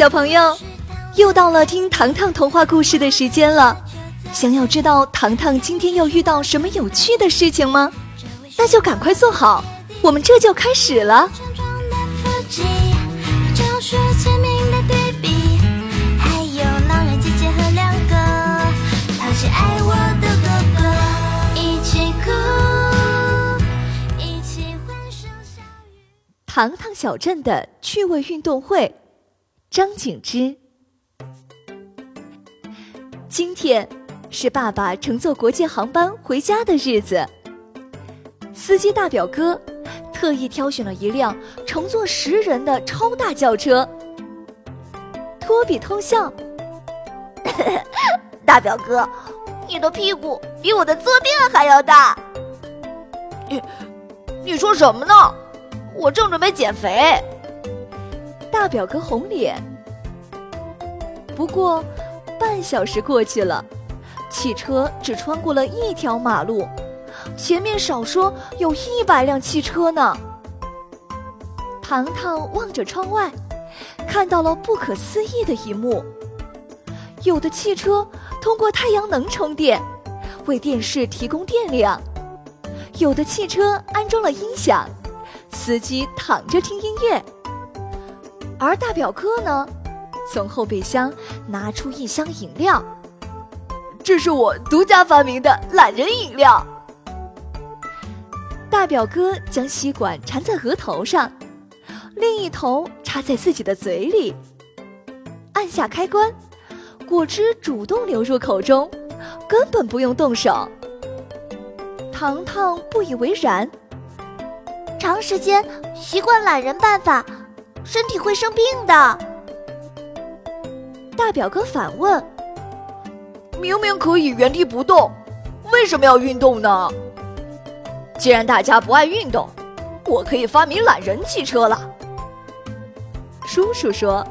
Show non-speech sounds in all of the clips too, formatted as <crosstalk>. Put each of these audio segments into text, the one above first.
小朋友，又到了听糖糖童话故事的时间了。想要知道糖糖今天又遇到什么有趣的事情吗？那就赶快坐好，我们这就开始了。糖糖小镇的趣味运动会，张景之。今天是爸爸乘坐国际航班回家的日子。司机大表哥特意挑选了一辆乘坐十人的超大轿车。托比偷笑：“ <laughs> 大表哥，你的屁股比我的坐垫还要大。你，你说什么呢？”我正准备减肥，大表哥红脸。不过，半小时过去了，汽车只穿过了一条马路，前面少说有一百辆汽车呢。糖糖望着窗外，看到了不可思议的一幕：有的汽车通过太阳能充电，为电视提供电量；有的汽车安装了音响。司机躺着听音乐，而大表哥呢，从后备箱拿出一箱饮料。这是我独家发明的懒人饮料。大表哥将吸管缠在额头上，另一头插在自己的嘴里，按下开关，果汁主动流入口中，根本不用动手。糖糖不以为然。长时间习惯懒人办法，身体会生病的。大表哥反问：“明明可以原地不动，为什么要运动呢？”既然大家不爱运动，我可以发明懒人汽车了。叔叔说：“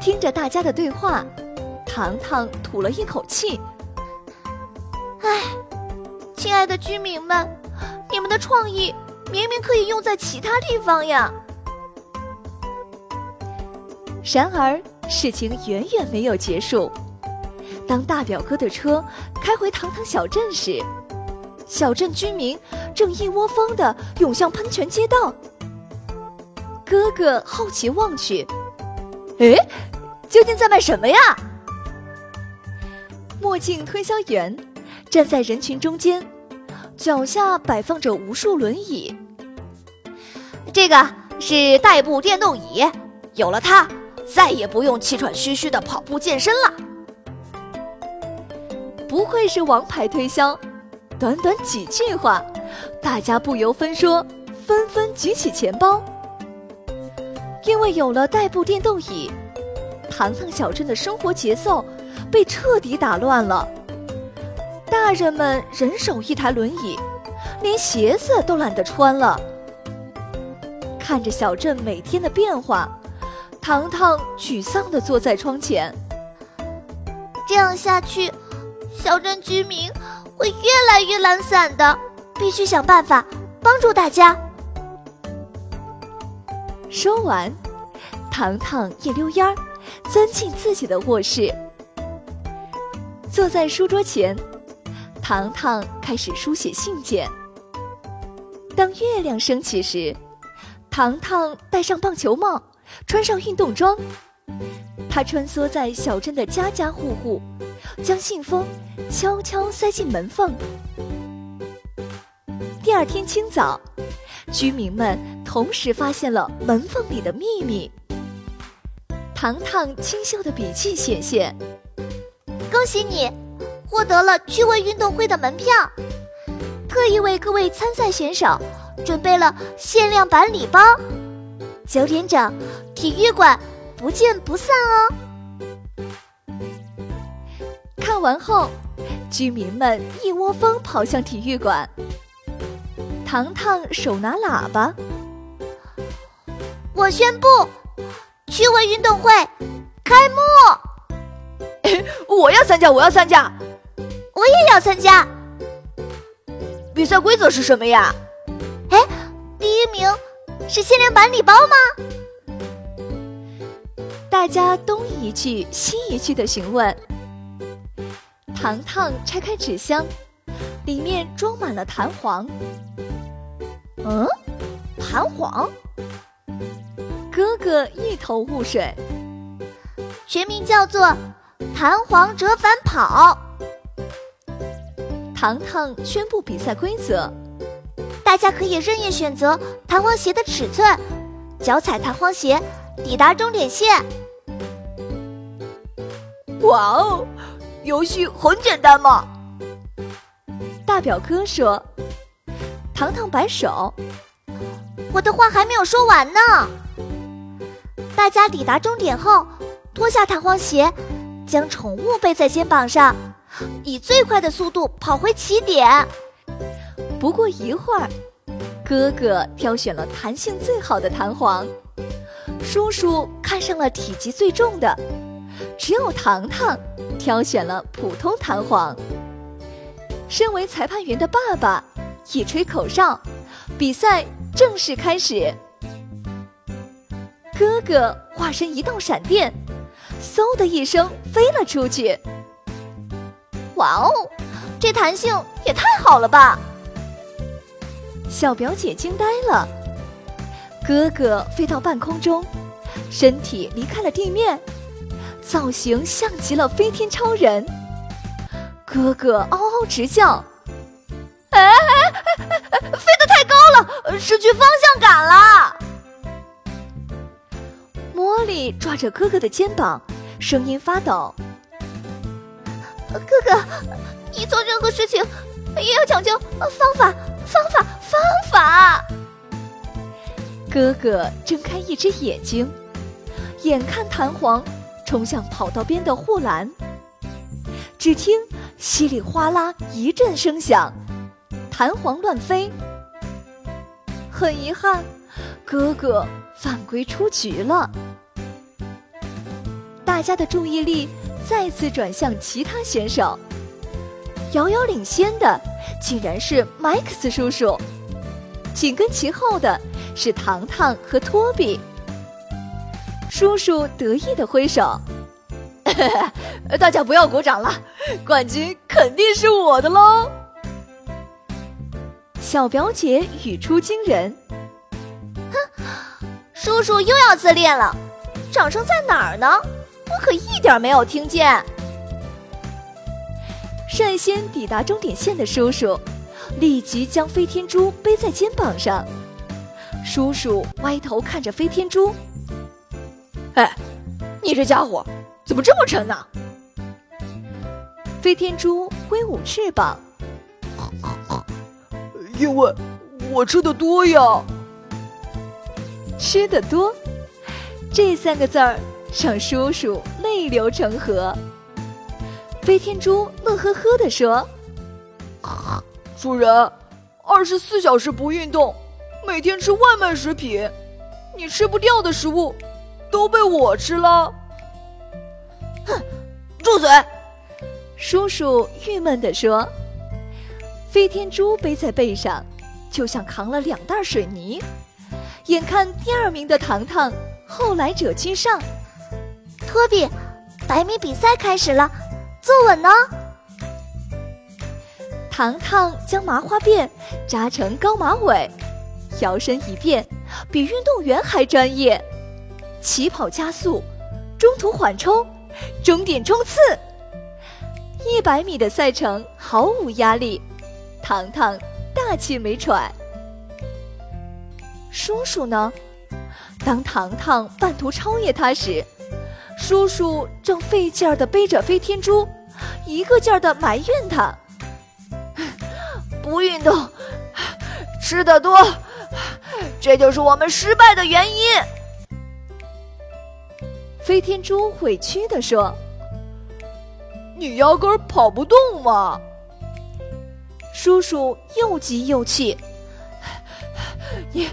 听着大家的对话，糖糖吐了一口气。唉，亲爱的居民们。”你们的创意明明可以用在其他地方呀！然而事情远远没有结束。当大表哥的车开回糖糖小镇时，小镇居民正一窝蜂的涌向喷泉街道。哥哥好奇望去，哎，究竟在卖什么呀？墨镜推销员站在人群中间。脚下摆放着无数轮椅，这个是代步电动椅，有了它，再也不用气喘吁吁的跑步健身了。不愧是王牌推销，短短几句话，大家不由分说，纷纷举起钱包。因为有了代步电动椅，糖糖小镇的生活节奏被彻底打乱了。大人们人手一台轮椅，连鞋子都懒得穿了。看着小镇每天的变化，糖糖沮丧地坐在窗前。这样下去，小镇居民会越来越懒散的。必须想办法帮助大家。说完，糖糖一溜烟儿钻进自己的卧室，坐在书桌前。糖糖开始书写信件。当月亮升起时，糖糖戴上棒球帽，穿上运动装，他穿梭在小镇的家家户户，将信封悄悄塞进门缝。第二天清早，居民们同时发现了门缝里的秘密。糖糖清秀的笔迹显现，恭喜你！获得了趣味运动会的门票，特意为各位参赛选手准备了限量版礼包。九点整，体育馆不见不散哦！看完后，居民们一窝蜂跑向体育馆。糖糖手拿喇叭，我宣布，趣味运动会开幕！<laughs> 我要参加，我要参加！我也要参加。比赛规则是什么呀？哎，第一名是限量版礼包吗？大家东一句西一句的询问。糖糖拆开纸箱，里面装满了弹簧。嗯，弹簧？哥哥一头雾水。全名叫做弹簧折返跑。糖糖宣布比赛规则：大家可以任意选择弹簧鞋的尺寸，脚踩弹簧鞋抵达终点线。哇哦，游戏很简单嘛！大表哥说。糖糖摆手：“我的话还没有说完呢。”大家抵达终点后，脱下弹簧鞋，将宠物背在肩膀上，以最快的速度跑回起点。不过一会儿，哥哥挑选了弹性最好的弹簧，叔叔看上了体积最重的，只有糖糖挑选了普通弹簧。身为裁判员的爸爸一吹口哨，比赛正式开始。哥哥化身一道闪电，嗖的一声飞了出去。哇哦，这弹性也太好了吧！小表姐惊呆了。哥哥飞到半空中，身体离开了地面，造型像极了飞天超人。哥哥嗷嗷直叫：“哎哎哎哎！飞得太高了，失去方向感了！”茉莉抓着哥哥的肩膀，声音发抖：“哥哥，你做任何事情也要讲究，方法，哥哥睁开一只眼睛，眼看弹簧冲向跑道边的护栏，只听稀里哗啦一阵声响，弹簧乱飞。很遗憾，哥哥犯规出局了。大家的注意力再次转向其他选手，遥遥领先的竟然是麦克斯叔叔，紧跟其后的是糖糖和托比。叔叔得意的挥手：“ <laughs> 大家不要鼓掌了，冠军肯定是我的喽！”小表姐语出惊人：“哼，叔叔又要自恋了，掌声在哪儿呢？”我可一点没有听见。率先抵达终点线的叔叔，立即将飞天猪背在肩膀上。叔叔歪头看着飞天猪：“哎，你这家伙怎么这么沉呢？”飞天猪挥舞翅膀：“因为我吃的多呀。”吃的多，这三个字儿。让叔叔泪流成河。飞天猪乐呵呵地说：“ <laughs> 主人，二十四小时不运动，每天吃外卖食品，你吃不掉的食物都被我吃了。”哼，住嘴！叔叔郁闷地说。飞天猪背在背上，就像扛了两袋水泥。眼看第二名的糖糖后来者居上。托比，百米比赛开始了，坐稳呢。糖糖将麻花辫扎成高马尾，摇身一变，比运动员还专业。起跑加速，中途缓冲，终点冲刺。一百米的赛程毫无压力，糖糖大气没喘。叔叔呢？当糖糖半途超越他时。叔叔正费劲儿地背着飞天猪，一个劲儿地埋怨他：“ <laughs> 不运动，吃的多，这就是我们失败的原因。”飞天猪委屈地说：“你压根儿跑不动嘛！”叔叔又急又气：“你，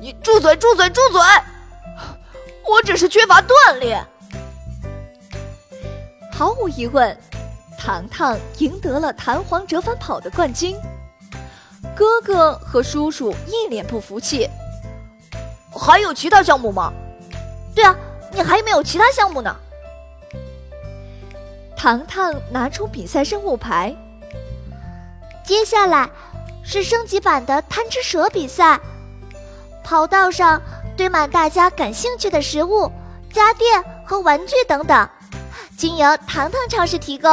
你住嘴，住嘴，住嘴！我只是缺乏锻炼。”毫无疑问，糖糖赢得了弹簧折返跑的冠军。哥哥和叔叔一脸不服气：“还有其他项目吗？”“对啊，你还没有其他项目呢。糖糖拿出比赛任务牌，接下来是升级版的贪吃蛇比赛。跑道上堆满大家感兴趣的食物、家电和玩具等等，经由糖糖超市提供。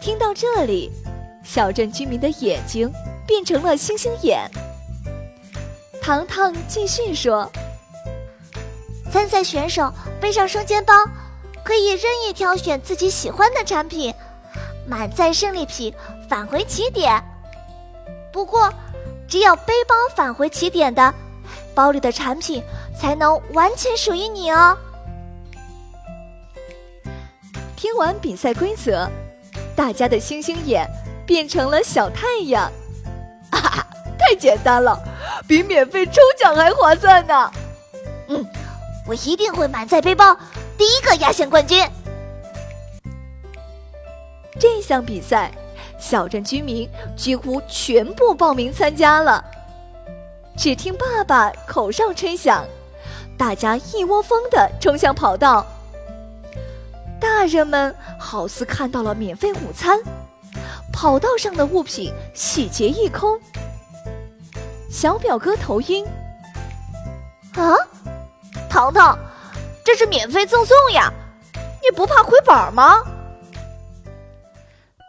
听到这里，小镇居民的眼睛变成了星星眼。糖糖继续说：“参赛选手背上双肩包，可以任意挑选自己喜欢的产品，满载胜利品返回起点。不过，只有背包返回起点的，包里的产品才能完全属于你哦。”听完比赛规则。大家的星星眼变成了小太阳，<laughs> 哈哈，太简单了，比免费抽奖还划算呢。嗯，我一定会满载背包，第一个压线冠军。这项比赛，小镇居民几乎全部报名参加了。只听爸爸口哨吹响，大家一窝蜂的冲向跑道。大人们好似看到了免费午餐，跑道上的物品洗劫一空。小表哥头晕，啊，糖糖，这是免费赠送呀，你不怕亏本吗？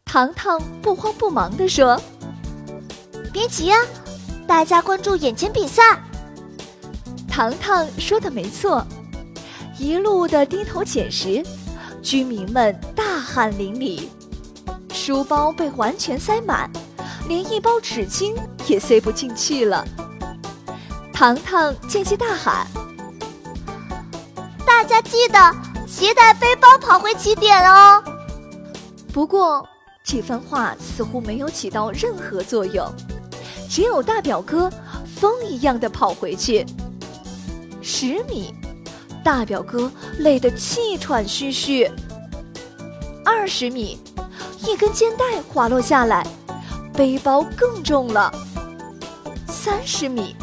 糖糖不慌不忙地说：“别急啊，大家关注眼前比赛。”糖糖说的没错，一路的低头捡食。居民们大汗淋漓，书包被完全塞满，连一包纸巾也塞不进去了。糖糖见机大喊：“大家记得携带背包跑回起点哦！”不过这番话似乎没有起到任何作用，只有大表哥风一样的跑回去。十米。大表哥累得气喘吁吁。二十米，一根肩带滑落下来，背包更重了。三十米，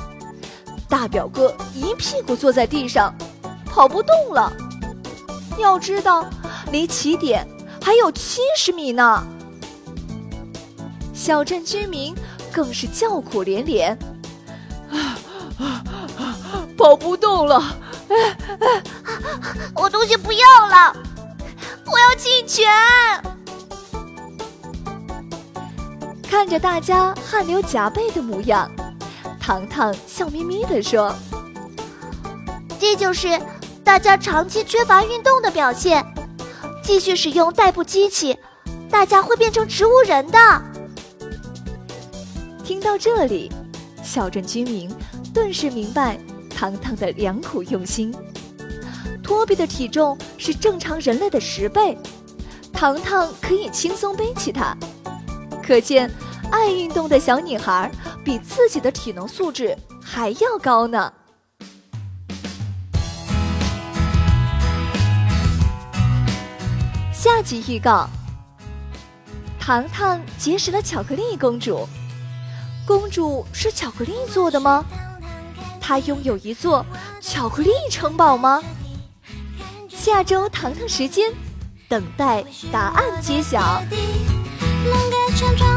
大表哥一屁股坐在地上，跑不动了。要知道，离起点还有七十米呢。小镇居民更是叫苦连连：“啊啊啊！跑不动了！”哎哎，我东西不要了，我要弃权。看着大家汗流浃背的模样，糖糖笑眯眯地说：“这就是大家长期缺乏运动的表现。继续使用代步机器，大家会变成植物人的。”听到这里，小镇居民顿时明白。糖糖的良苦用心，托比的体重是正常人类的十倍，糖糖可以轻松背起它，可见爱运动的小女孩比自己的体能素质还要高呢。下集预告：糖糖结识了巧克力公主，公主是巧克力做的吗？她拥有一座巧克力城堡吗？下周糖糖时间，等待答案揭晓。梦个成真，